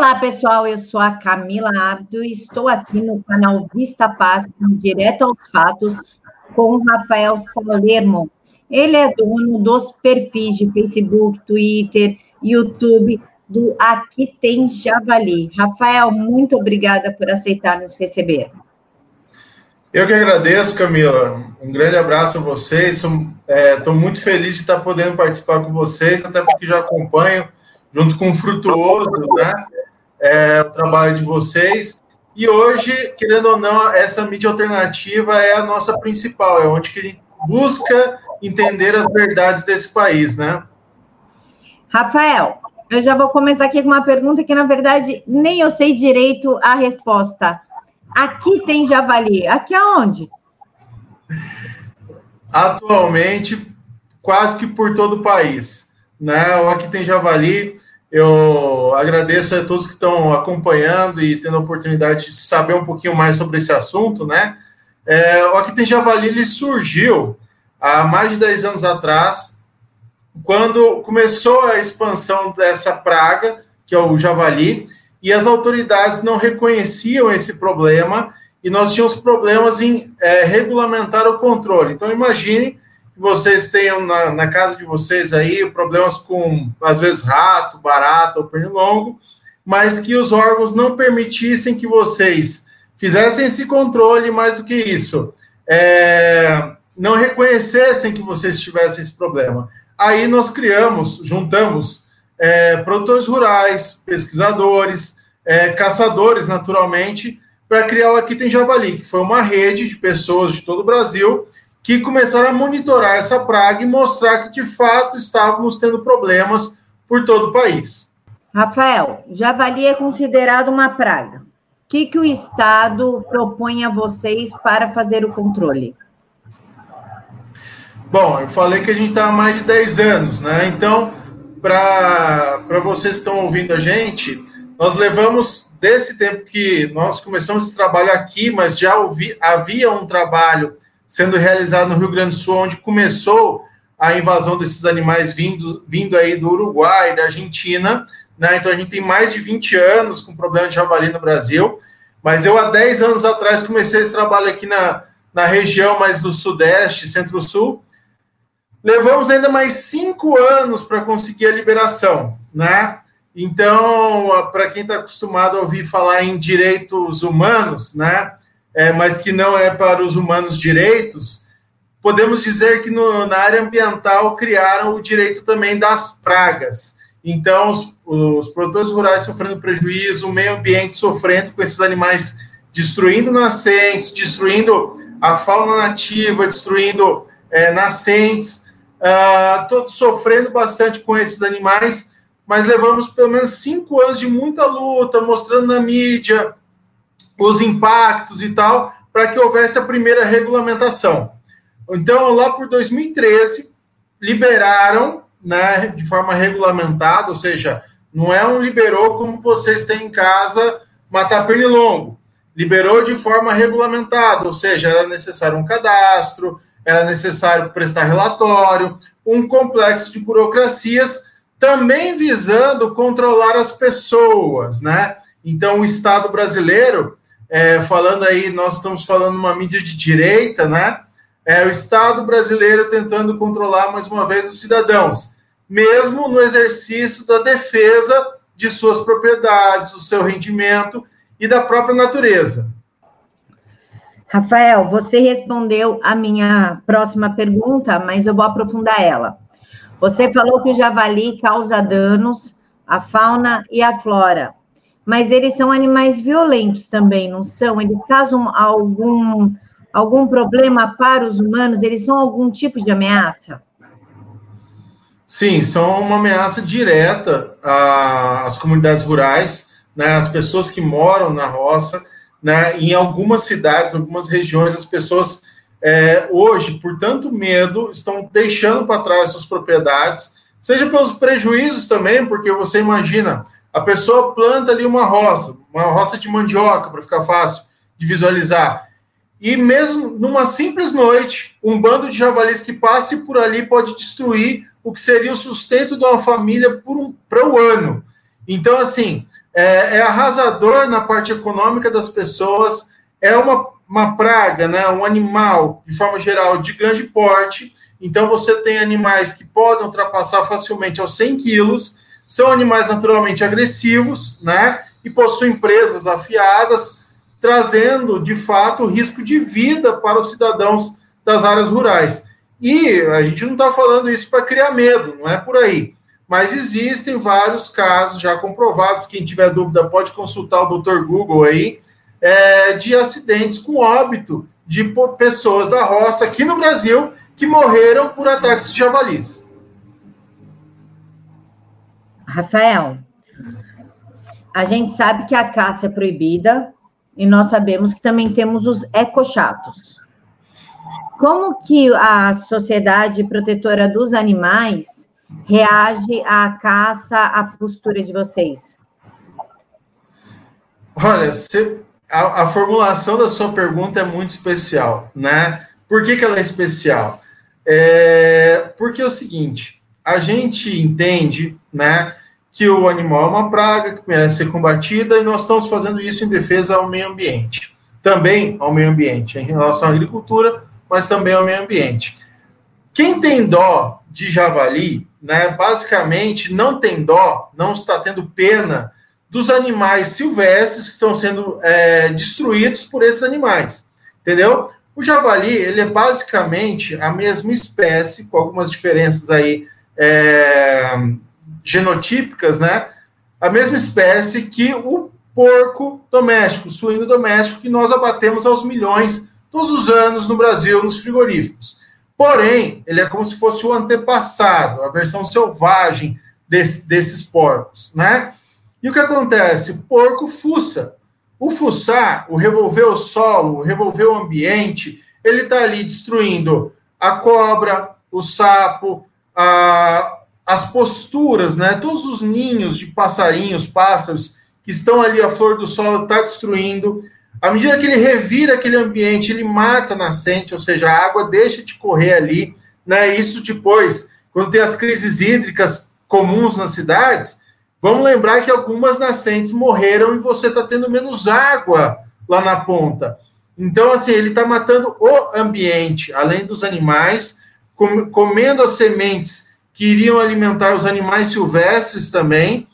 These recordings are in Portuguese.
Olá, pessoal. Eu sou a Camila Abdo e estou aqui no canal Vista Pátria, direto aos fatos, com Rafael Salermo. Ele é dono dos perfis de Facebook, Twitter, YouTube do Aqui Tem Javali. Rafael, muito obrigada por aceitar nos receber. Eu que agradeço, Camila. Um grande abraço a vocês. Estou é, muito feliz de estar podendo participar com vocês, até porque já acompanho, junto com o Frutuoso, né, é, o trabalho de vocês. E hoje, querendo ou não, essa mídia alternativa é a nossa principal, é onde que a gente busca entender as verdades desse país, né? Rafael, eu já vou começar aqui com uma pergunta que, na verdade, nem eu sei direito a resposta. Aqui tem javali. Aqui aonde? Atualmente, quase que por todo o país. Né? Aqui tem javali. Eu agradeço a todos que estão acompanhando e tendo a oportunidade de saber um pouquinho mais sobre esse assunto, né? É, o Aqui tem javali ele surgiu há mais de 10 anos atrás, quando começou a expansão dessa praga, que é o javali, e as autoridades não reconheciam esse problema e nós tínhamos problemas em é, regulamentar o controle. Então, imagine vocês tenham na, na, casa de vocês aí problemas com, às vezes, rato, barata ou pernilongo, mas que os órgãos não permitissem que vocês fizessem esse controle, mais do que isso, é, não reconhecessem que vocês tivessem esse problema. Aí nós criamos, juntamos é, produtores rurais, pesquisadores, é, caçadores, naturalmente, para criar o Aqui Tem Javali, que foi uma rede de pessoas de todo o Brasil que começaram a monitorar essa praga e mostrar que, de fato, estávamos tendo problemas por todo o país. Rafael, javali é considerado uma praga. O que, que o Estado propõe a vocês para fazer o controle? Bom, eu falei que a gente está há mais de 10 anos, né? Então, para vocês que estão ouvindo a gente, nós levamos desse tempo que nós começamos esse trabalho aqui, mas já ouvi, havia um trabalho sendo realizado no Rio Grande do Sul, onde começou a invasão desses animais vindo, vindo aí do Uruguai, da Argentina, né? Então a gente tem mais de 20 anos com problema de javali no Brasil, mas eu há 10 anos atrás comecei esse trabalho aqui na, na região mais do Sudeste, Centro-Sul, Levamos ainda mais cinco anos para conseguir a liberação, né? Então, para quem está acostumado a ouvir falar em direitos humanos, né? É, mas que não é para os humanos direitos, podemos dizer que no, na área ambiental criaram o direito também das pragas. Então, os, os produtores rurais sofrendo prejuízo, o meio ambiente sofrendo com esses animais destruindo nascentes, destruindo a fauna nativa, destruindo é, nascentes. Uh, todos sofrendo bastante com esses animais, mas levamos pelo menos cinco anos de muita luta, mostrando na mídia os impactos e tal, para que houvesse a primeira regulamentação. Então, lá por 2013, liberaram né, de forma regulamentada, ou seja, não é um liberou como vocês têm em casa matar pernilongo. Liberou de forma regulamentada, ou seja, era necessário um cadastro, era necessário prestar relatório, um complexo de burocracias, também visando controlar as pessoas, né? Então, o Estado brasileiro, é, falando aí, nós estamos falando uma mídia de direita, né? É, o Estado brasileiro tentando controlar mais uma vez os cidadãos, mesmo no exercício da defesa de suas propriedades, do seu rendimento e da própria natureza. Rafael, você respondeu a minha próxima pergunta, mas eu vou aprofundar ela. Você falou que o javali causa danos à fauna e à flora, mas eles são animais violentos também, não são? Eles causam algum, algum problema para os humanos? Eles são algum tipo de ameaça? Sim, são uma ameaça direta às comunidades rurais, né, às pessoas que moram na roça né, em algumas cidades, algumas regiões, as pessoas é, hoje, por tanto medo, estão deixando para trás suas propriedades, seja pelos prejuízos também, porque você imagina, a pessoa planta ali uma roça, uma roça de mandioca, para ficar fácil de visualizar. E mesmo numa simples noite, um bando de javalis que passe por ali pode destruir o que seria o sustento de uma família para um, o ano. Então, assim, é, é arrasador na parte econômica das pessoas, é uma, uma praga, né, um animal, de forma geral, de grande porte. Então, você tem animais que podem ultrapassar facilmente aos 100 quilos, são animais naturalmente agressivos, né, e possuem presas afiadas, trazendo, de fato, risco de vida para os cidadãos das áreas rurais. E a gente não está falando isso para criar medo, não é por aí. Mas existem vários casos já comprovados. Quem tiver dúvida pode consultar o Dr. Google aí, é, de acidentes com óbito de pessoas da roça aqui no Brasil que morreram por ataques de javalis. Rafael, a gente sabe que a caça é proibida e nós sabemos que também temos os ecochatos. Como que a Sociedade Protetora dos Animais reage à caça, à postura de vocês? Olha, a, a, formulação da sua pergunta é muito especial, né? Por que, que ela é especial? É, porque é o seguinte, a gente entende, né, que o animal é uma praga que merece ser combatida e nós estamos fazendo isso em defesa ao meio ambiente. Também ao meio ambiente, em relação à agricultura, mas também ao meio ambiente. Quem tem dó de javali, né, basicamente não tem dó, não está tendo pena dos animais silvestres que estão sendo é, destruídos por esses animais, entendeu? O javali, ele é basicamente a mesma espécie, com algumas diferenças aí é, genotípicas, né? A mesma espécie que o porco doméstico, o suíno doméstico, que nós abatemos aos milhões todos os anos no Brasil, nos frigoríficos. Porém, ele é como se fosse o antepassado, a versão selvagem desse, desses porcos, né? E o que acontece? Porco fuça. O fuçar, o revolver o solo, o revolver o ambiente, ele está ali destruindo a cobra, o sapo, a, as posturas, né? Todos os ninhos de passarinhos, pássaros que estão ali à flor do solo, está destruindo. À medida que ele revira aquele ambiente, ele mata a nascente, ou seja, a água deixa de correr ali. Né? Isso depois, quando tem as crises hídricas comuns nas cidades, vamos lembrar que algumas nascentes morreram e você está tendo menos água lá na ponta. Então, assim, ele está matando o ambiente, além dos animais, comendo as sementes que iriam alimentar os animais silvestres também.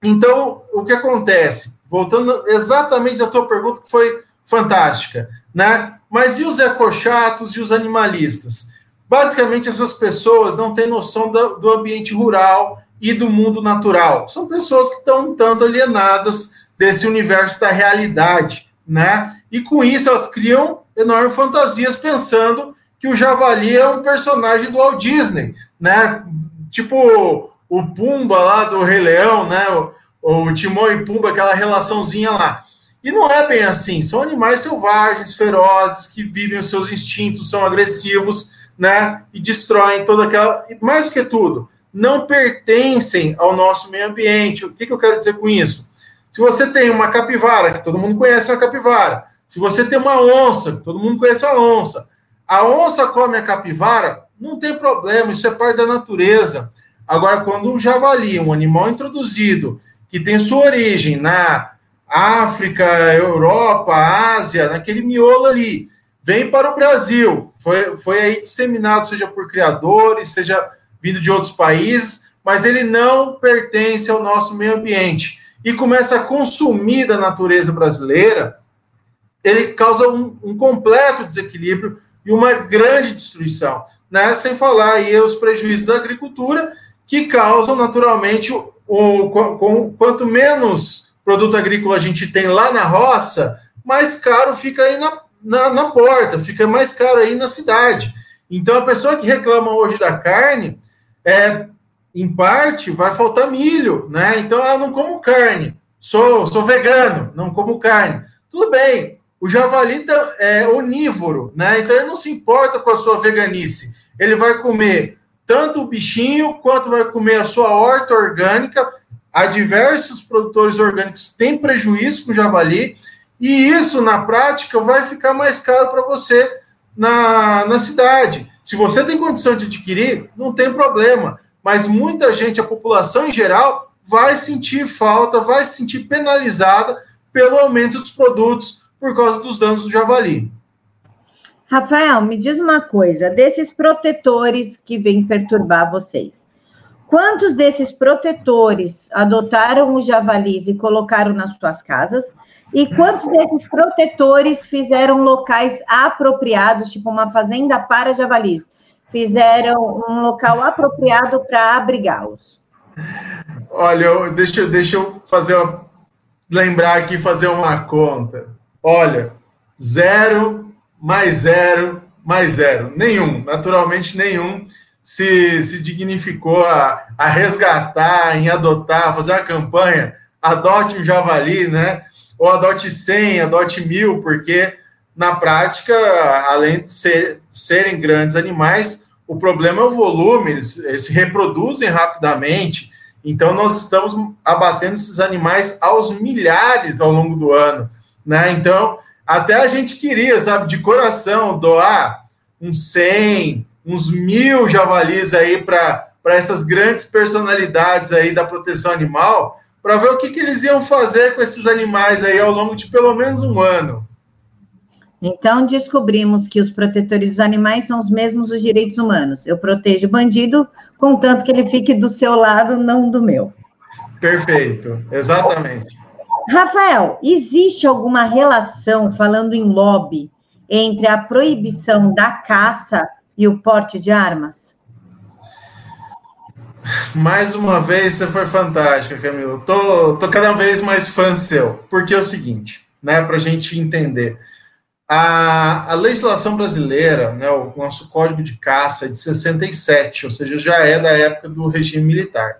Então, o que acontece? voltando exatamente à tua pergunta, que foi fantástica, né? Mas e os ecochatos e os animalistas? Basicamente, essas pessoas não têm noção do, ambiente rural e do mundo natural. São pessoas que estão um tanto alienadas desse universo da realidade, né? E com isso elas criam enormes fantasias pensando que o javali é um personagem do Walt Disney, né? Tipo o Pumba lá do Rei Leão, né? o Timão e Pumba, aquela relaçãozinha lá. E não é bem assim, são animais selvagens, ferozes, que vivem os seus instintos, são agressivos, né? E destroem toda aquela. Mais do que tudo, não pertencem ao nosso meio ambiente. O que, que eu quero dizer com isso? Se você tem uma capivara, que todo mundo conhece a capivara, se você tem uma onça, todo mundo conhece a onça, a onça come a capivara, não tem problema, isso é parte da natureza. Agora, quando um javali, um animal introduzido, que tem sua origem na África, Europa, Ásia, naquele miolo ali, vem para o Brasil, foi, foi aí disseminado, seja por criadores, seja vindo de outros países, mas ele não pertence ao nosso meio ambiente. E começa a consumir da natureza brasileira, ele causa um, um completo desequilíbrio e uma grande destruição, né? Sem falar aí os prejuízos da agricultura que causam naturalmente o, com, quanto menos produto agrícola a gente tem lá na roça, mais caro fica aí na, na, na, porta, fica mais caro aí na cidade. Então, a pessoa que reclama hoje da carne, é, em parte, vai faltar milho, né? Então, eu não como carne, sou, sou vegano, não como carne. Tudo bem, o javali é onívoro, né? Então, ele não se importa com a sua veganice. Ele vai comer tanto o bichinho quanto vai comer a sua horta orgânica. Há diversos produtores orgânicos têm prejuízo com o javali, e isso, na prática, vai ficar mais caro para você na, na cidade. Se você tem condição de adquirir, não tem problema. Mas muita gente, a população em geral, vai sentir falta, vai se sentir penalizada pelo aumento dos produtos por causa dos danos do javali. Rafael, me diz uma coisa: desses protetores que vêm perturbar vocês, quantos desses protetores adotaram os javalis e colocaram nas suas casas? E quantos desses protetores fizeram locais apropriados, tipo uma fazenda para javalis? Fizeram um local apropriado para abrigá-los? Olha, deixa, deixa eu fazer uma, lembrar aqui, fazer uma conta. Olha, zero mais zero mais zero. Nenhum, naturalmente nenhum se, se dignificou a, a resgatar, em adotar, fazer uma campanha, adote um javali, né? Ou adote 100, adote mil, porque na prática, além de ser, serem grandes animais, o problema é o volume, eles, eles se reproduzem rapidamente, então nós estamos abatendo esses animais aos milhares ao longo do ano, né? Então, até a gente queria, sabe, de coração, doar uns 100, uns mil javalis aí para essas grandes personalidades aí da proteção animal, para ver o que, que eles iam fazer com esses animais aí ao longo de pelo menos um ano. Então, descobrimos que os protetores dos animais são os mesmos dos direitos humanos. Eu protejo o bandido, contanto que ele fique do seu lado, não do meu. Perfeito, exatamente. Rafael, existe alguma relação, falando em lobby, entre a proibição da caça e o porte de armas? Mais uma vez, você foi fantástica, Camilo. Tô, tô cada vez mais fã seu. Porque é o seguinte, né, para a gente entender. A, a, legislação brasileira, né, o nosso Código de Caça é de 67, ou seja, já é da época do regime militar.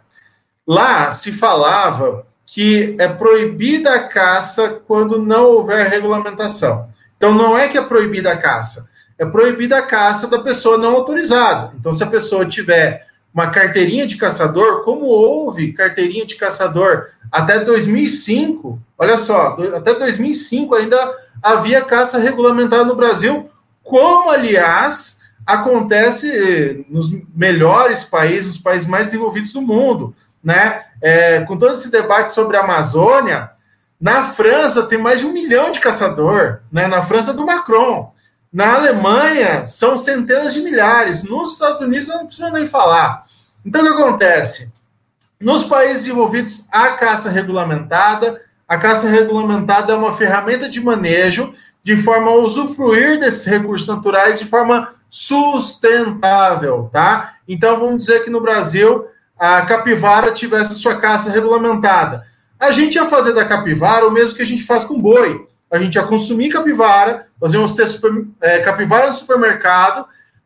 Lá se falava que é proibida a caça quando não houver regulamentação. Então, não é que é proibida a caça, é proibida a caça da pessoa não autorizada. Então, se a pessoa tiver uma carteirinha de caçador, como houve carteirinha de caçador até 2005, olha só, até 2005 ainda havia caça regulamentada no Brasil, como, aliás, acontece nos melhores países, os países mais desenvolvidos do mundo né? É, com todo esse debate sobre a Amazônia, na França tem mais de um milhão de caçador, né? Na França do Macron. Na Alemanha são centenas de milhares. Nos Estados Unidos eu não preciso nem falar. Então o que acontece? Nos países desenvolvidos há caça regulamentada. A caça regulamentada é uma ferramenta de manejo de forma a usufruir desses recursos naturais de forma sustentável, tá? Então vamos dizer que no Brasil a capivara tivesse sua caça regulamentada. A gente ia fazer da capivara o mesmo que a gente faz com boi. A gente ia consumir capivara, nós íamos ter super, é, capivara no supermercado,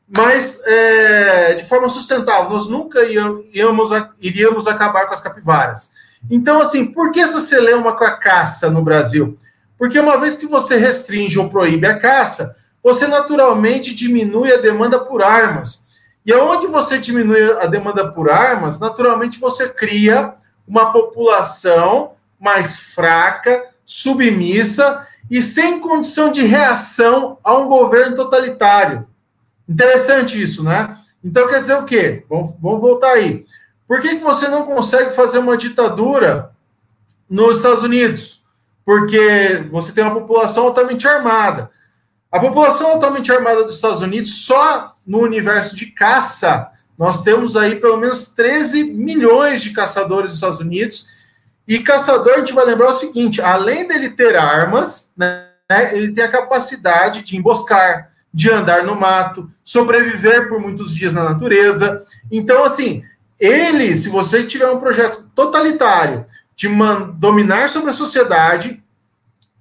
mas é, de forma sustentável. Nós nunca íamos, iríamos acabar com as capivaras. Então, assim, por que essa celeuma com a caça no Brasil? Porque uma vez que você restringe ou proíbe a caça, você naturalmente diminui a demanda por armas. E aonde você diminui a demanda por armas, naturalmente você cria uma população mais fraca, submissa e sem condição de reação a um governo totalitário. Interessante isso, né? Então quer dizer o quê? Vamos, vamos voltar aí. Por que, que você não consegue fazer uma ditadura nos Estados Unidos? Porque você tem uma população altamente armada. A população altamente armada dos Estados Unidos, só no universo de caça, nós temos aí pelo menos 13 milhões de caçadores dos Estados Unidos. E caçador, a gente vai lembrar o seguinte: além dele ter armas, né, ele tem a capacidade de emboscar, de andar no mato, sobreviver por muitos dias na natureza. Então, assim, ele, se você tiver um projeto totalitário de dominar sobre a sociedade,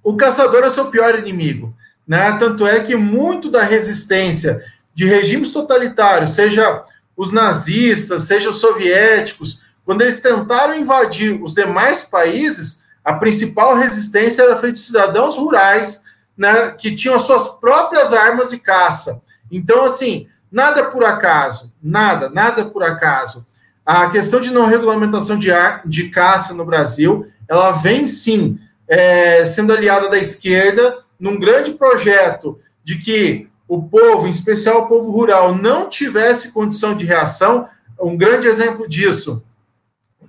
o caçador é seu pior inimigo. Né? Tanto é que muito da resistência de regimes totalitários, seja os nazistas, seja os soviéticos, quando eles tentaram invadir os demais países, a principal resistência era feita de cidadãos rurais, né, que tinham as suas próprias armas de caça. Então, assim, nada por acaso, nada, nada por acaso. A questão de não regulamentação de, ar, de caça no Brasil, ela vem sim é, sendo aliada da esquerda, num grande projeto de que o povo, em especial o povo rural, não tivesse condição de reação, um grande exemplo disso,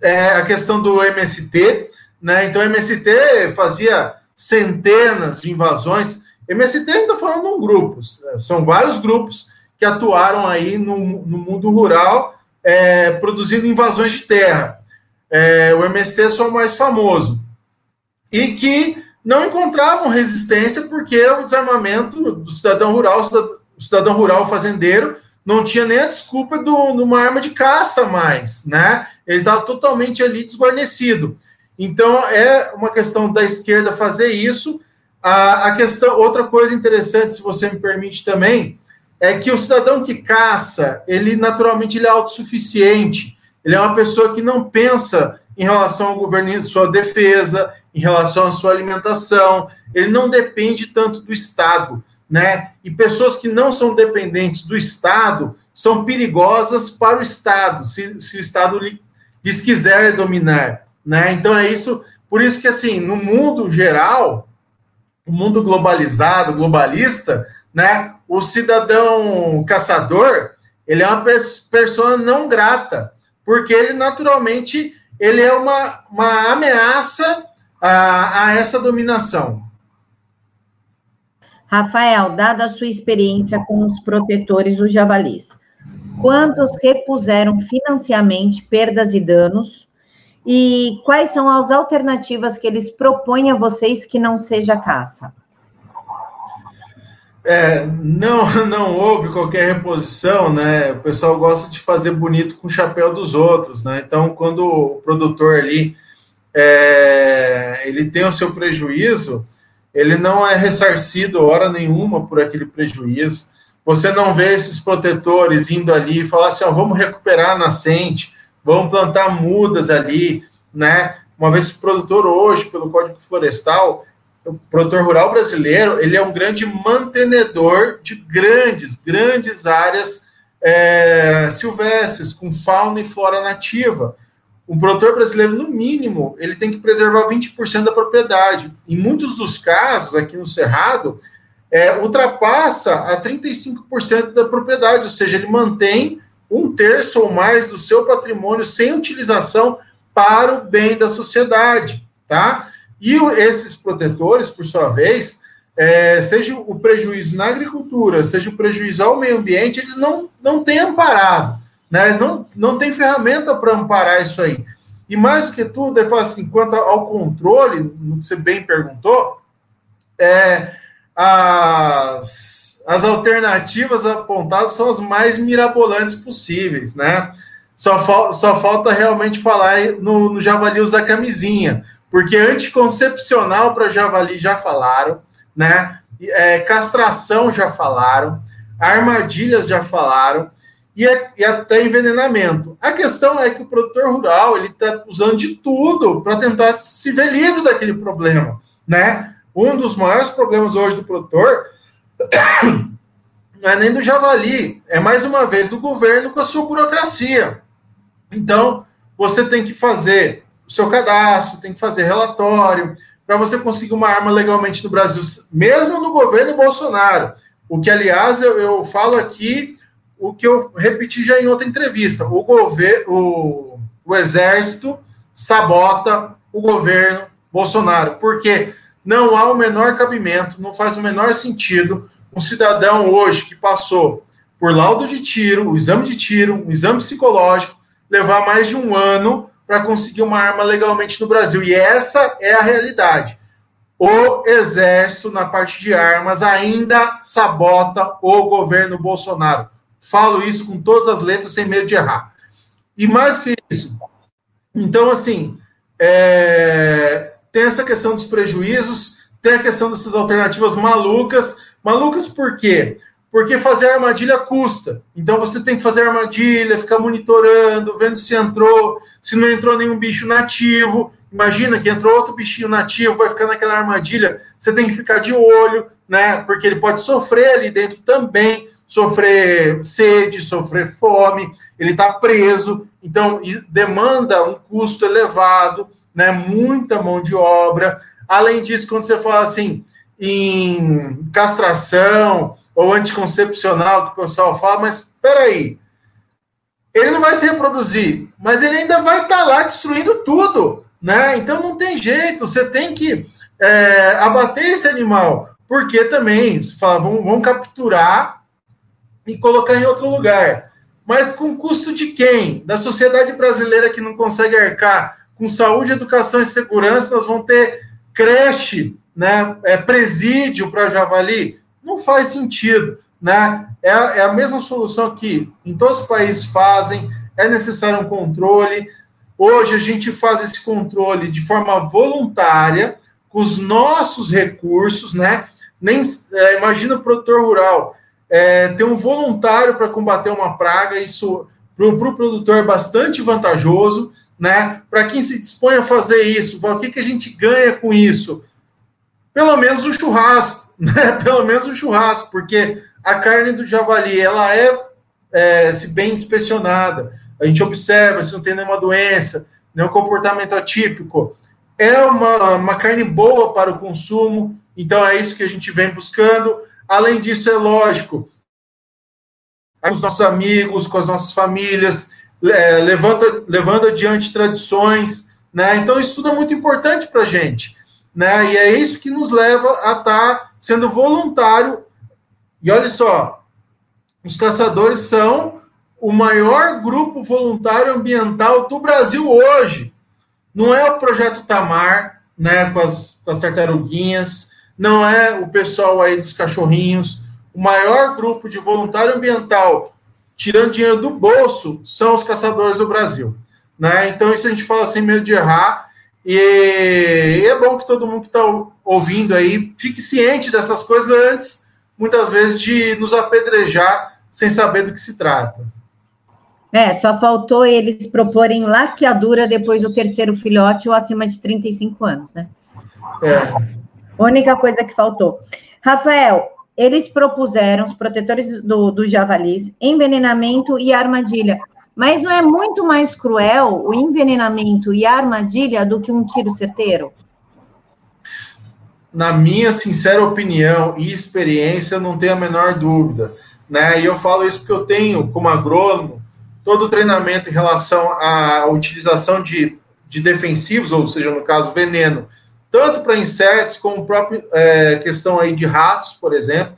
é a questão do MST, né? Então, o MST fazia centenas de invasões. MST ainda falando em grupos, são vários grupos que atuaram aí no, no mundo rural, é, produzindo invasões de terra. É, o MST é só o mais famoso. E que não encontravam resistência porque o desarmamento do cidadão rural, o cidadão rural fazendeiro, não tinha nem a desculpa de uma arma de caça mais, né? Ele estava totalmente ali desguarnecido. Então, é uma questão da esquerda fazer isso. A, a questão, outra coisa interessante, se você me permite também, é que o cidadão que caça, ele naturalmente ele é autossuficiente. Ele é uma pessoa que não pensa em relação ao governo, sua defesa, em relação à sua alimentação. Ele não depende tanto do Estado, né? E pessoas que não são dependentes do Estado são perigosas para o Estado, se, se o Estado lhes quiser dominar né? Então é isso, por isso que assim, no mundo geral, o mundo globalizado, globalista, né? O cidadão caçador, ele é uma pessoa não grata, porque ele naturalmente ele é uma, uma ameaça a, a essa dominação. Rafael, dada a sua experiência com os protetores dos javalis, quantos repuseram financeiramente perdas e danos e quais são as alternativas que eles propõem a vocês que não seja caça? É, não, não houve qualquer reposição, né? O pessoal gosta de fazer bonito com o chapéu dos outros, né? Então, quando o produtor ali é, ele tem o seu prejuízo, ele não é ressarcido hora nenhuma por aquele prejuízo. Você não vê esses protetores indo ali e falar assim, ó, vamos recuperar a nascente, vamos plantar mudas ali, né? Uma vez o produtor hoje, pelo Código Florestal, o produtor rural brasileiro, ele é um grande mantenedor de grandes, grandes áreas é, silvestres, com fauna e flora nativa. O produtor brasileiro, no mínimo, ele tem que preservar 20% da propriedade. Em muitos dos casos, aqui no Cerrado, é, ultrapassa a 35% da propriedade, ou seja, ele mantém um terço ou mais do seu patrimônio sem utilização para o bem da sociedade, tá? E esses protetores, por sua vez, é, seja o prejuízo na agricultura, seja o prejuízo ao meio ambiente, eles não, não têm amparado, né? Eles não, não têm ferramenta para amparar isso aí. E mais do que tudo, eu falo assim, quanto ao controle, no que você bem perguntou, é, as, as alternativas apontadas são as mais mirabolantes possíveis, né? Só, fal, só falta realmente falar no, no javali usar camisinha, porque anticoncepcional para javali já falaram, né? É, castração já falaram, armadilhas já falaram, e, e, até envenenamento. A questão é que o produtor rural ele está usando de tudo para tentar se ver livre daquele problema, né? Um dos maiores problemas hoje do produtor não é nem do javali, é mais uma vez do governo com a sua burocracia. Então, você tem que fazer o seu cadastro, tem que fazer relatório, para você conseguir uma arma legalmente no Brasil, mesmo no governo Bolsonaro. O que, aliás, eu, eu falo aqui, o que eu repeti já em outra entrevista: o governo, o, exército sabota o governo Bolsonaro, porque não há o menor cabimento, não faz o menor sentido um cidadão hoje que passou por laudo de tiro, o exame de tiro, o exame psicológico, levar mais de um ano para conseguir uma arma legalmente no Brasil. E essa é a realidade. O Exército, na parte de armas, ainda sabota o governo Bolsonaro. Falo isso com todas as letras, sem medo de errar. E mais que isso. Então, assim, é... tem essa questão dos prejuízos, tem a questão dessas alternativas malucas Malucas por quê? Porque fazer armadilha custa. Então você tem que fazer armadilha, ficar monitorando, vendo se entrou, se não entrou nenhum bicho nativo. Imagina que entrou outro bichinho nativo, vai ficar naquela armadilha. Você tem que ficar de olho, né? Porque ele pode sofrer ali dentro também, sofrer sede, sofrer fome, ele está preso, então demanda um custo elevado, né? Muita mão de obra. Além disso, quando você fala assim, em castração ou anticoncepcional que o pessoal fala, mas espera aí. ele não vai se reproduzir, mas ele ainda vai estar tá lá destruindo tudo, né? Então não tem jeito, você tem que é, abater esse animal, porque também, você fala, vamos, vamos capturar e colocar em outro lugar. Mas com custo de quem? Da sociedade brasileira que não consegue arcar com saúde, educação e segurança, nós vamos ter creche, né, é, presídio para javali? Não faz sentido. Né? É, é a mesma solução que em todos os países fazem, é necessário um controle. Hoje a gente faz esse controle de forma voluntária, com os nossos recursos, né? Nem, é, imagina o produtor rural é, ter um voluntário para combater uma praga, isso para o pro produtor é bastante vantajoso, né? Para quem se dispõe a fazer isso, o que, que a gente ganha com isso? Pelo menos o churrasco, né? Pelo menos o churrasco, porque a carne do javali ela é, é se bem inspecionada, a gente observa se não tem nenhuma doença, nenhum comportamento atípico. É uma, uma carne boa para o consumo, então é isso que a gente vem buscando. Além disso, é lógico, com os nossos amigos, com as nossas famílias, é, levando, levando adiante tradições, né? Então, isso tudo é muito importante para a gente, né? E é isso que nos leva a estar tá sendo voluntário. E olha só, os caçadores são o maior grupo voluntário ambiental do Brasil hoje. Não é o projeto Tamar, né, com as, com as tartaruguinhas, não é o pessoal aí dos cachorrinhos. O maior grupo de voluntário ambiental, tirando dinheiro do bolso, são os caçadores do Brasil. Né? Então, isso a gente fala sem medo de errar. E é bom que todo mundo que está ouvindo aí fique ciente dessas coisas antes, muitas vezes, de nos apedrejar sem saber do que se trata. É, só faltou eles proporem laqueadura depois do terceiro filhote ou acima de 35 anos, né? É. Única coisa que faltou. Rafael, eles propuseram, os protetores do, do javalis, envenenamento e armadilha. Mas não é muito mais cruel o envenenamento e armadilha do que um tiro certeiro? Na minha sincera opinião e experiência, não tenho a menor dúvida. Né? E eu falo isso porque eu tenho, como agrônomo, todo o treinamento em relação à utilização de, de defensivos, ou seja, no caso, veneno, tanto para insetos como própria é, questão aí de ratos, por exemplo.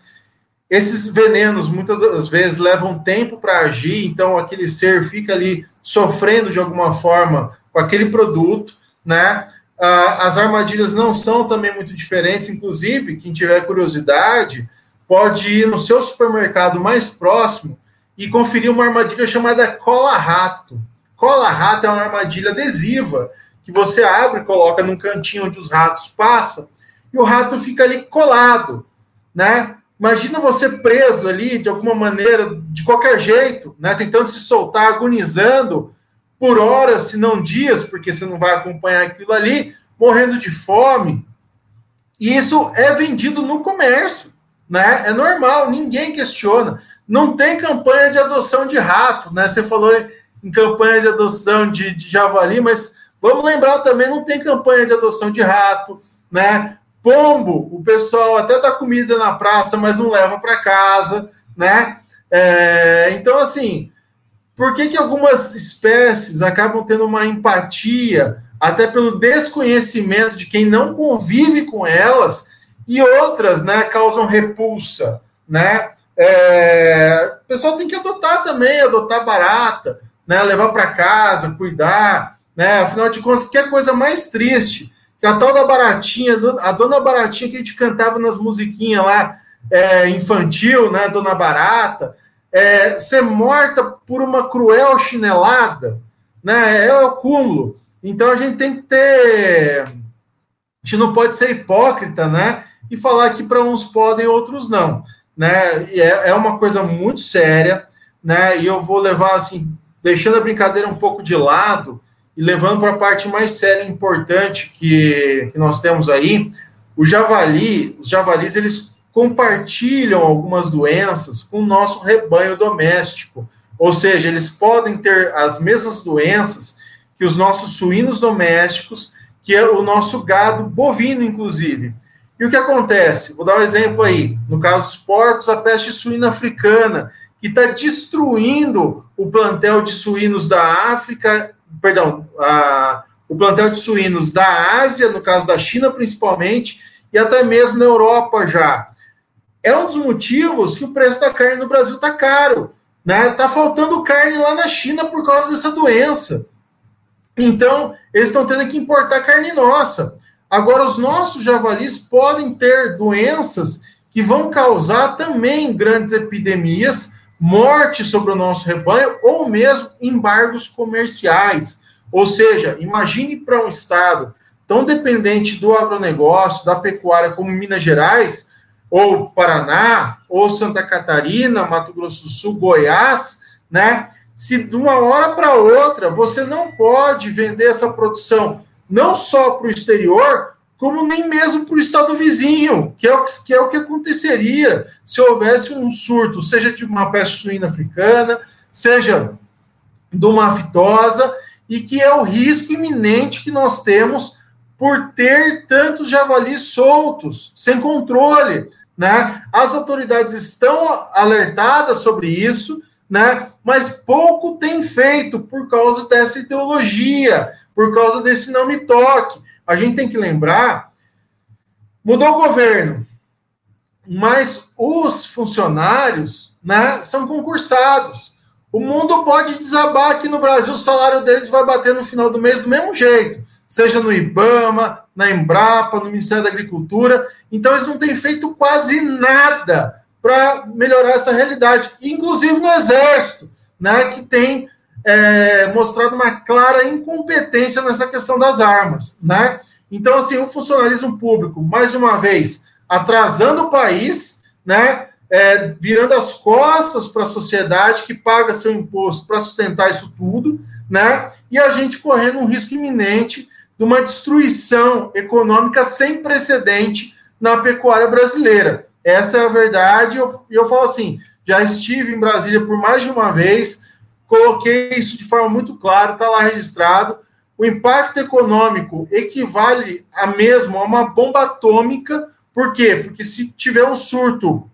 Esses venenos muitas das vezes levam tempo para agir, então aquele ser fica ali sofrendo de alguma forma com aquele produto, né? Ah, as armadilhas não são também muito diferentes, inclusive, quem tiver curiosidade, pode ir no seu supermercado mais próximo e conferir uma armadilha chamada cola-rato. Cola-rato é uma armadilha adesiva que você abre, coloca num cantinho onde os ratos passam, e o rato fica ali colado, né? Imagina você preso ali de alguma maneira, de qualquer jeito, né? Tentando se soltar, agonizando por horas, se não dias, porque você não vai acompanhar aquilo ali, morrendo de fome. E isso é vendido no comércio, né? É normal, ninguém questiona. Não tem campanha de adoção de rato, né? Você falou em campanha de adoção de, de javali, mas Vamos lembrar também, não tem campanha de adoção de rato, né? Pombo, o pessoal até dá comida na praça, mas não leva para casa, né? É, então, assim, por que, que algumas espécies acabam tendo uma empatia, até pelo desconhecimento de quem não convive com elas, e outras, né, causam repulsa, né? É, o pessoal tem que adotar também, adotar barata, né, levar para casa, cuidar, né? Afinal de contas, que é a coisa mais triste? Que a tal da Baratinha, a dona Baratinha que a gente cantava nas musiquinhas lá, é, infantil, né? Dona Barata, é, ser morta por uma cruel chinelada, né? É o cúmulo. Então a gente tem que ter. A gente não pode ser hipócrita, né? E falar que para uns podem, outros não. Né? É, é uma coisa muito séria, né? E eu vou levar assim, deixando a brincadeira um pouco de lado, e levando para a parte mais séria e importante que, que nós temos aí, o javali, os javalis, eles compartilham algumas doenças com o nosso rebanho doméstico. Ou seja, eles podem ter as mesmas doenças que os nossos suínos domésticos, que é o nosso gado bovino, inclusive. E o que acontece? Vou dar um exemplo aí. No caso dos porcos, a peste suína africana, que está destruindo o plantel de suínos da África, perdão, a, o plantel de suínos da Ásia, no caso da China principalmente, e até mesmo na Europa já. É um dos motivos que o preço da carne no Brasil está caro. Né? Tá faltando carne lá na China por causa dessa doença. Então, eles estão tendo que importar carne nossa. Agora, os nossos javalis podem ter doenças que vão causar também grandes epidemias, morte sobre o nosso rebanho ou mesmo embargos comerciais. Ou seja, imagine para um estado tão dependente do agronegócio, da pecuária como Minas Gerais, ou Paraná, ou Santa Catarina, Mato Grosso do Sul, Goiás, né? Se de uma hora para outra você não pode vender essa produção não só para o exterior, como nem mesmo para o estado vizinho, que é, o, que é o que aconteceria se houvesse um surto, seja de uma peste suína africana, seja de uma aftosa, e que é o risco iminente que nós temos por ter tantos javalis soltos, sem controle. Né? As autoridades estão alertadas sobre isso, né? mas pouco tem feito por causa dessa ideologia, por causa desse não me toque. A gente tem que lembrar, mudou o governo, mas os funcionários né, são concursados. O mundo pode desabar aqui no Brasil, o salário deles vai bater no final do mês do mesmo jeito seja no IBAMA, na Embrapa, no Ministério da Agricultura. Então, eles não têm feito quase nada para melhorar essa realidade, inclusive no Exército, né, que tem é, mostrado uma clara incompetência nessa questão das armas. Né? Então, assim, o funcionalismo público, mais uma vez, atrasando o país, né, é, virando as costas para a sociedade que paga seu imposto para sustentar isso tudo, né? E a gente correndo um risco iminente de uma destruição econômica sem precedente na pecuária brasileira. Essa é a verdade. E eu, eu falo assim: já estive em Brasília por mais de uma vez, coloquei isso de forma muito clara, está lá registrado. O impacto econômico equivale a mesmo a uma bomba atômica. Por quê? Porque se tiver um surto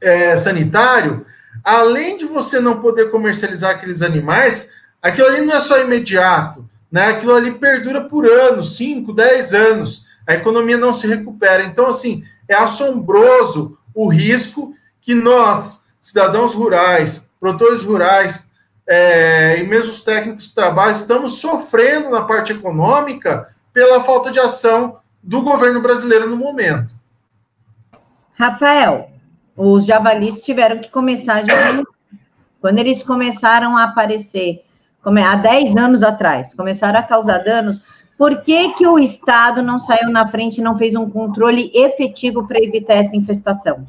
é, sanitário, além de você não poder comercializar aqueles animais, aquilo ali não é só imediato né? Aquilo ali perdura por anos, 5, 10 anos. A economia não se recupera. Então, assim, é assombroso o risco que nós, cidadãos rurais, produtores rurais, é, e mesmo os técnicos de trabalho, estamos sofrendo na parte econômica pela falta de ação do governo brasileiro no momento. Rafael, os javalis tiveram que começar a Quando eles começaram a aparecer há 10 anos atrás, começaram a causar danos, por que, que o Estado não saiu na frente e não fez um controle efetivo para evitar essa infestação?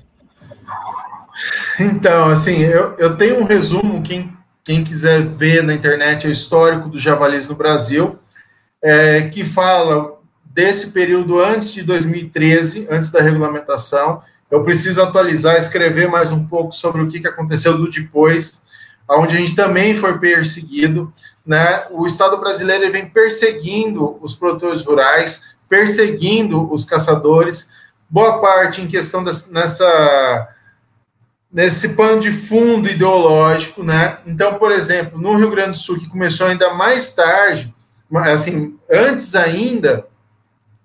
Então, assim, eu, eu tenho um resumo, quem, quem quiser ver na internet, é o histórico dos javalis no Brasil, é, que fala desse período antes de 2013, antes da regulamentação. Eu preciso atualizar, escrever mais um pouco sobre o que, aconteceu do depois, onde a gente também foi perseguido. Né? O Estado brasileiro vem perseguindo os produtores rurais, perseguindo os caçadores, boa parte em questão dessa, nessa nesse pano de fundo ideológico, né? Então, por exemplo, no Rio Grande do Sul, que começou ainda mais tarde, assim, antes ainda,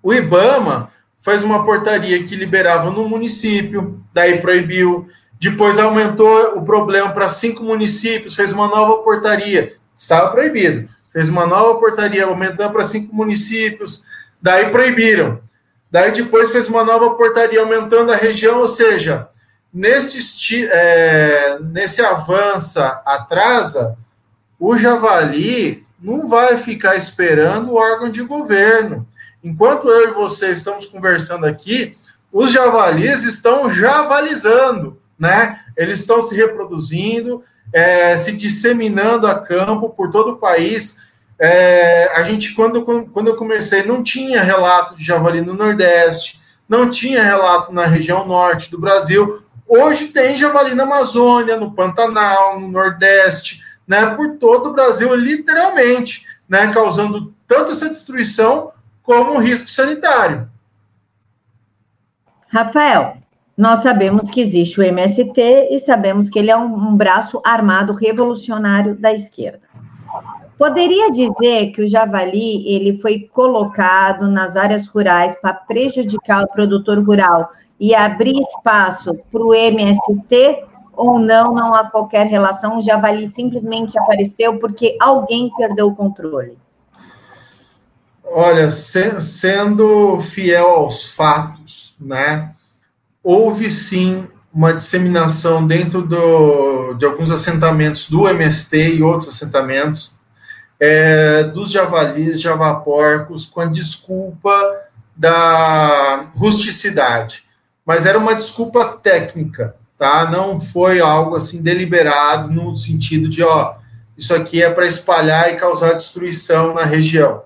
o IBAMA fez uma portaria que liberava no município, daí proibiu, depois aumentou o problema para cinco municípios, fez uma nova portaria. Estava proibido. Fez uma nova portaria, aumentando para cinco municípios. Daí proibiram. Daí depois fez uma nova portaria, aumentando a região. Ou seja, nesse, é, nesse avança, atrasa, o javali não vai ficar esperando o órgão de governo. Enquanto eu e você estamos conversando aqui, os javalis estão javalizando né? Eles estão se reproduzindo, é, se disseminando a campo por todo o país. É, a gente, quando, quando eu comecei, não tinha relato de javali no Nordeste, não tinha relato na região norte do Brasil. Hoje tem javali na Amazônia, no Pantanal, no Nordeste, né, por todo o Brasil, literalmente, né, causando tanto essa destruição como um risco sanitário. Rafael, Nós sabemos que existe o MST e sabemos que ele é um, um braço armado revolucionário da esquerda. Poderia dizer que o javali ele foi colocado nas áreas rurais para prejudicar o produtor rural e abrir espaço para o MST ou não, não há qualquer relação, o javali simplesmente apareceu porque alguém perdeu o controle? Olha, se, sendo fiel aos fatos, né? houve sim uma disseminação dentro do, de alguns assentamentos do MST e outros assentamentos é, dos javalis, javaporcos, com a desculpa da rusticidade. Mas era uma desculpa técnica, tá? Não foi algo assim deliberado no sentido de, ó, isso aqui é para espalhar e causar destruição na região,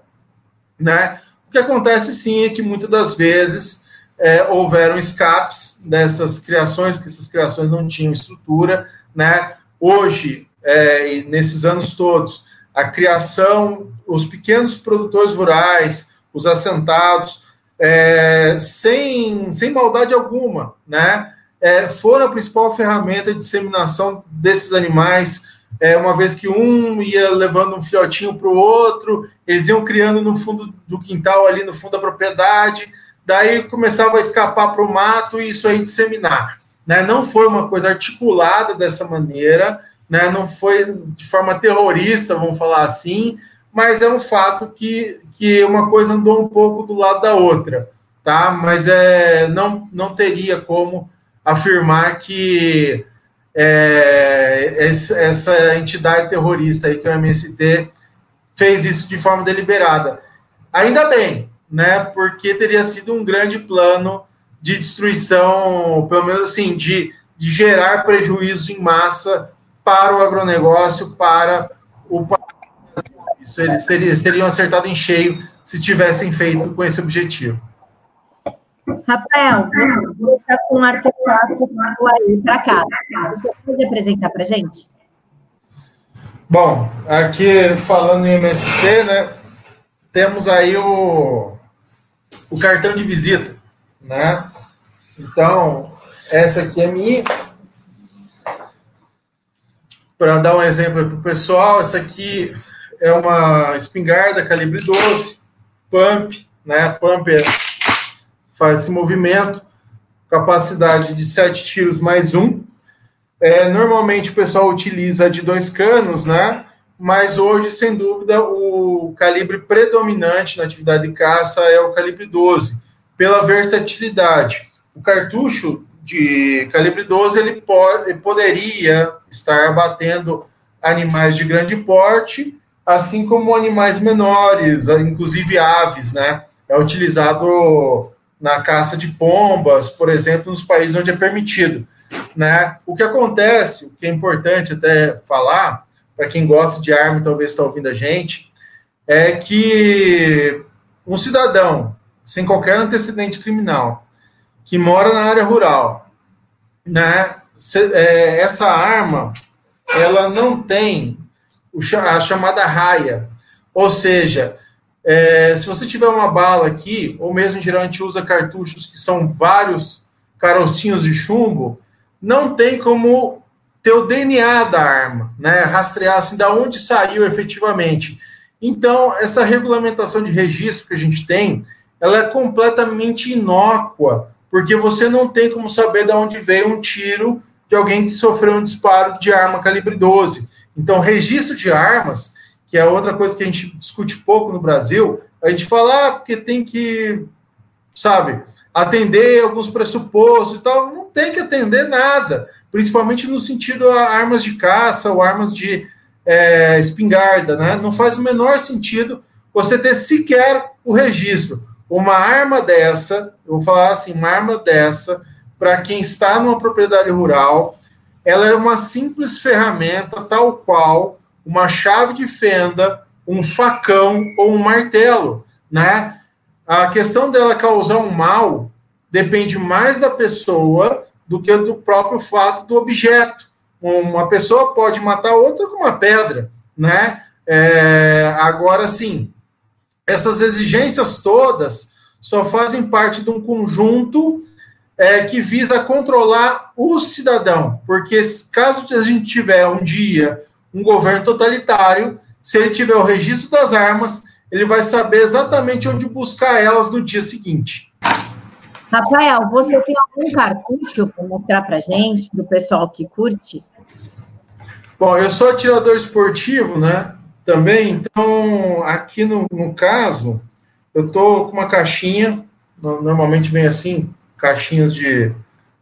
né? O que acontece sim é que muitas das vezes é, houveram escapes dessas criações, porque essas criações não tinham estrutura, né? Hoje, é, nesses anos todos, a criação, os pequenos produtores rurais, os assentados, é, sem, sem maldade alguma, né? É, foram a principal ferramenta de disseminação desses animais, é, uma vez que um ia levando um filhotinho para o outro, eles iam criando no fundo do quintal, ali no fundo da propriedade, daí começava a escapar para o mato e isso aí disseminar. Né? Não foi uma coisa articulada dessa maneira, né? não foi de forma terrorista, vamos falar assim, mas é um fato que, que uma coisa andou um pouco do lado da outra, tá? Mas é, não, não teria como afirmar que é, essa entidade terrorista aí, que é o MST, fez isso de forma deliberada. Ainda bem, né? Porque teria sido um grande plano de destruição, pelo menos assim, de, de gerar prejuízo em massa para o agronegócio, para o isso eles teriam, eles teriam acertado em cheio se tivessem feito com esse objetivo. Rafael, vou estar com um artefato aí para cá. Você pode apresentar para gente? Bom, aqui falando em MSC, né? Temos aí o o cartão de visita, né? Então, essa aqui é minha. Para dar um exemplo para o pessoal, essa aqui é uma espingarda calibre 12, pump, né? Pump é, faz esse movimento, capacidade de 7 tiros mais um. É, normalmente o pessoal utiliza de dois canos, né? mas hoje, sem dúvida, o calibre predominante na atividade de caça é o calibre 12, pela versatilidade. O cartucho de calibre 12 ele, pode, ele poderia estar abatendo animais de grande porte, assim como animais menores, inclusive aves, né? É utilizado na caça de pombas, por exemplo, nos países onde é permitido, né? O que acontece, o que é importante até falar, para quem gosta de arma e talvez está ouvindo a gente, é que um cidadão sem qualquer antecedente criminal que mora na área rural, né, é, essa arma ela não tem a chamada raia, ou seja, é, se você tiver uma bala aqui, ou mesmo geralmente usa cartuchos que são vários carocinhos de chumbo, não tem como ter o DNA da arma, né? Rastrear assim da onde saiu efetivamente. Então, essa regulamentação de registro que a gente tem, ela é completamente inócua, porque você não tem como saber de onde veio um tiro de alguém que sofreu um disparo de arma calibre 12. Então, registro de armas, que é outra coisa que a gente discute pouco no Brasil, a gente fala, ah, porque tem que, sabe, atender alguns pressupostos e tal. Não tem que atender nada principalmente no sentido a armas de caça ou armas de é, espingarda, né? Não faz o menor sentido você ter sequer o registro. Uma arma dessa, eu vou falar assim, uma arma dessa, para quem está numa propriedade rural, ela é uma simples ferramenta, tal qual uma chave de fenda, um facão ou um martelo, né? A questão dela causar um mal depende mais da pessoa do que do próprio fato do objeto. Uma pessoa pode matar outra com uma pedra, né? É, agora, sim, essas exigências todas só fazem parte de um conjunto é, que visa controlar o cidadão, porque caso a gente tiver um dia um governo totalitário, se ele tiver o registro das armas, ele vai saber exatamente onde buscar elas no dia seguinte. Rafael, você tem algum cartucho para mostrar para gente, para o pessoal que curte? Bom, eu sou atirador esportivo, né? Também, então, aqui no, no caso, eu tô com uma caixinha, normalmente vem assim, caixinhas de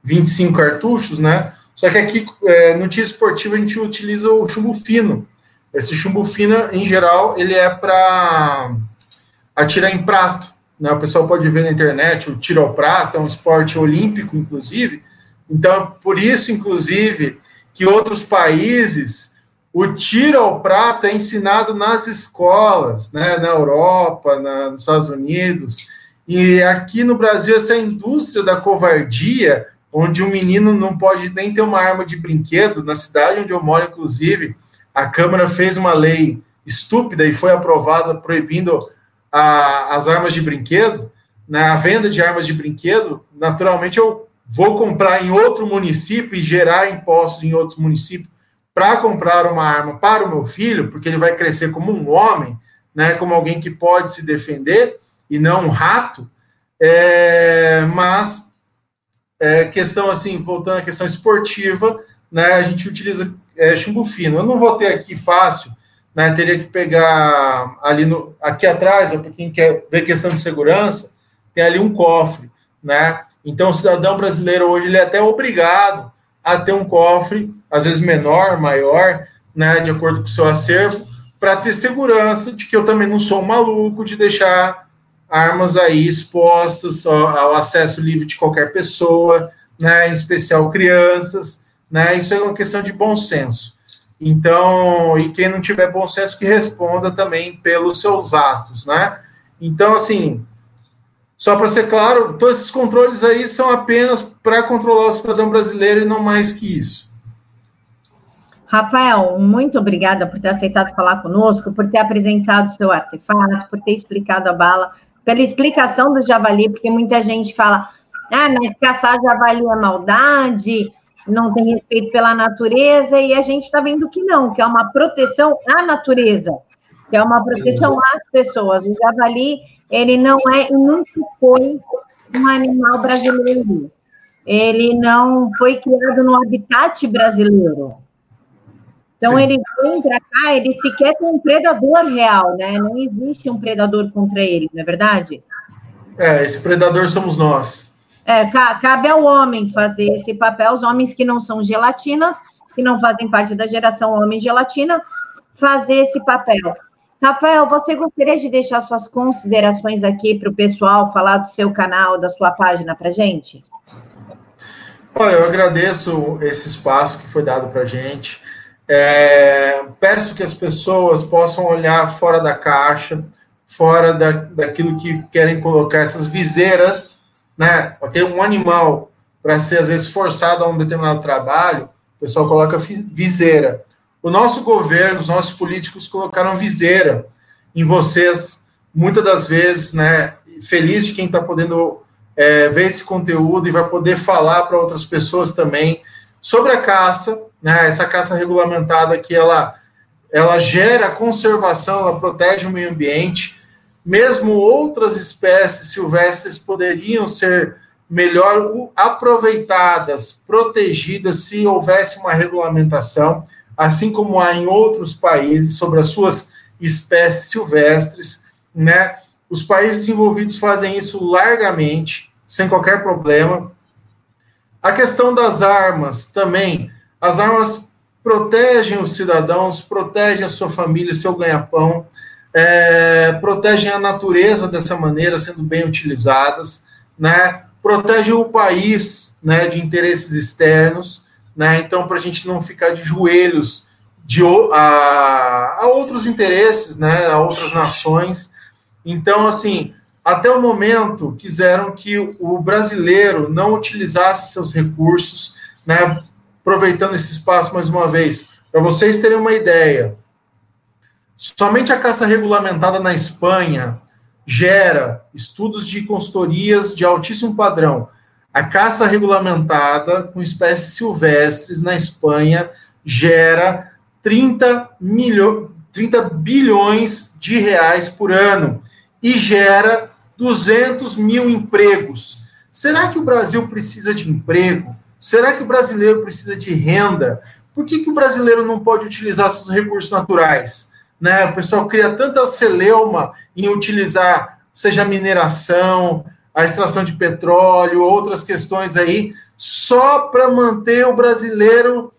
25 cartuchos, né? Só que aqui é, no tiro esportivo a gente utiliza o chumbo fino. Esse chumbo fino, em geral, ele é para atirar em prato. Né? O pessoal pode ver na internet o tiro ao prato, é um esporte olímpico, inclusive. Então, por isso, inclusive, que outros países o tiro ao prato é ensinado nas escolas, né, na Europa, na, nos Estados Unidos, e aqui no Brasil, essa indústria da covardia, onde um menino não pode nem ter uma arma de brinquedo, na cidade onde eu moro, inclusive, a Câmara fez uma lei estúpida e foi aprovada proibindo a, as armas de brinquedo, né, a venda de armas de brinquedo, naturalmente eu vou comprar em outro município e gerar impostos em outros municípios para comprar uma arma para o meu filho, porque ele vai crescer como um homem, né, como alguém que pode se defender e não um rato. É, mas é, questão assim, voltando à questão esportiva, né, a gente utiliza é, chumbo fino. Eu não vou ter aqui fácil, né, teria que pegar ali no, aqui atrás, para quem quer ver questão de segurança, tem ali um cofre, né? Então o cidadão brasileiro hoje ele é até obrigado a ter um cofre, às vezes menor, maior, né, de acordo com o seu acervo, para ter segurança de que eu também não sou um maluco de deixar armas aí expostas ao acesso livre de qualquer pessoa, né, em especial crianças, né, isso é uma questão de bom senso. Então, e quem não tiver bom senso que responda também pelos seus atos, né? Então, assim, só para ser claro, todos esses controles aí são apenas para controlar o cidadão brasileiro e não mais que isso. Rafael, muito obrigada por ter aceitado falar conosco, por ter apresentado seu artefato, por ter explicado a bala, pela explicação do javali, porque muita gente fala, ah, mas caçar javali é maldade, não tem respeito pela natureza, e a gente está vendo que não, que é uma proteção à natureza, que é uma proteção às pessoas. O javali ele não é e nunca foi um animal brasileiro. Ele não foi criado no habitat brasileiro. Então, Sim. ele vem para cá, ele sequer tem um predador real, né? Não existe um predador contra ele, não é verdade? É, esse predador somos nós. É, cabe ao homem fazer esse papel, os homens que não são gelatinas, que não fazem parte da geração homem gelatina, fazer esse papel. Rafael, você gostaria de deixar suas considerações aqui para o pessoal, falar do seu canal, da sua página para gente? Olha, eu agradeço esse espaço que foi dado para gente. É, peço que as pessoas possam olhar fora da caixa, fora da, daquilo que querem colocar, essas viseiras, né? Porque um animal, para ser às vezes forçado a um determinado trabalho, o pessoal coloca viseira. O nosso governo, os nossos políticos colocaram viseira em vocês, muitas das vezes, né? Feliz de quem está podendo é, ver esse conteúdo e vai poder falar para outras pessoas também sobre a caça, né? Essa caça regulamentada que ela, ela gera conservação, ela protege o meio ambiente. Mesmo outras espécies silvestres poderiam ser melhor aproveitadas, protegidas, se houvesse uma regulamentação assim como há em outros países, sobre as suas espécies silvestres, né? Os países envolvidos fazem isso largamente, sem qualquer problema. A questão das armas também. As armas protegem os cidadãos, protegem a sua família, seu ganha-pão, é, protegem a natureza dessa maneira, sendo bem utilizadas, né? Protegem o país, né, de interesses externos né? Então, para a gente não ficar de joelhos de, a, a outros interesses, né? A outras nações. Então, assim, até o momento quiseram que o brasileiro não utilizasse seus recursos, né? Aproveitando esse espaço mais uma vez, para vocês terem uma ideia, somente a caça regulamentada na Espanha gera estudos de consultorias de altíssimo padrão A caça regulamentada com espécies silvestres na Espanha gera 30, milho, 30 bilhões de reais por ano e gera 200 mil empregos. Será que o Brasil precisa de emprego? Será que o brasileiro precisa de renda? Por que, que o brasileiro não pode utilizar seus recursos naturais? Né? O pessoal cria tanta celeuma em utilizar, seja a mineração, a extração de petróleo, outras questões aí, só para manter o brasileiro.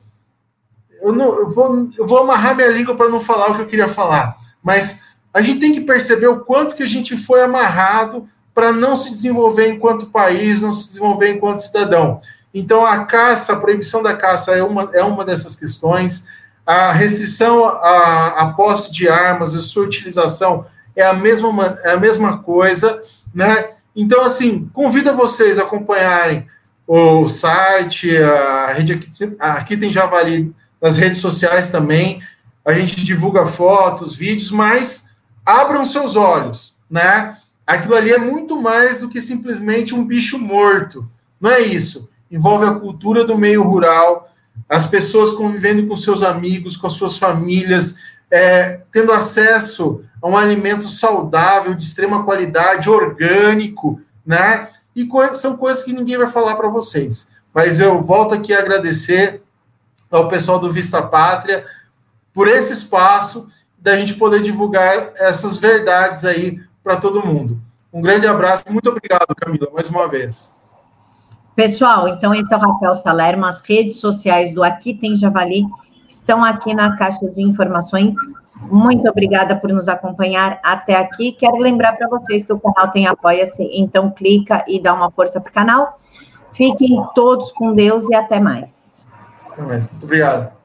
Eu, não, eu, vou, eu vou amarrar minha língua para não falar o que eu queria falar, mas a gente tem que perceber o quanto que a gente foi amarrado para não se desenvolver enquanto país, não se desenvolver enquanto cidadão. Então, a caça, a proibição da caça é uma, é uma dessas questões. A restrição à, à posse de armas, a sua utilização é a mesma, é a mesma coisa, né? Então, assim, convido vocês a acompanharem o site, a rede aqui, aqui tem Javali nas redes sociais também. A gente divulga fotos, vídeos, mas abram seus olhos, né? Aquilo ali é muito mais do que simplesmente um bicho morto. Não é isso. Envolve a cultura do meio rural, as pessoas convivendo com seus amigos, com as suas famílias, é, tendo acesso a um alimento saudável, de extrema qualidade, orgânico, né? E são coisas que ninguém vai falar para vocês. Mas eu volto aqui a agradecer ao pessoal do Vista Pátria por esse espaço da gente poder divulgar essas verdades aí para todo mundo. Um grande abraço, muito obrigado, Camila, mais uma vez. Pessoal, então esse é o Rafael Salermo, as redes sociais do Aqui Tem Javali estão aqui na caixa de informações. Muito obrigada por nos acompanhar até aqui. Quero lembrar para vocês que o canal tem apoia-se, então clica e dá uma força para o canal. Fiquem todos com Deus e até mais. Muito obrigado.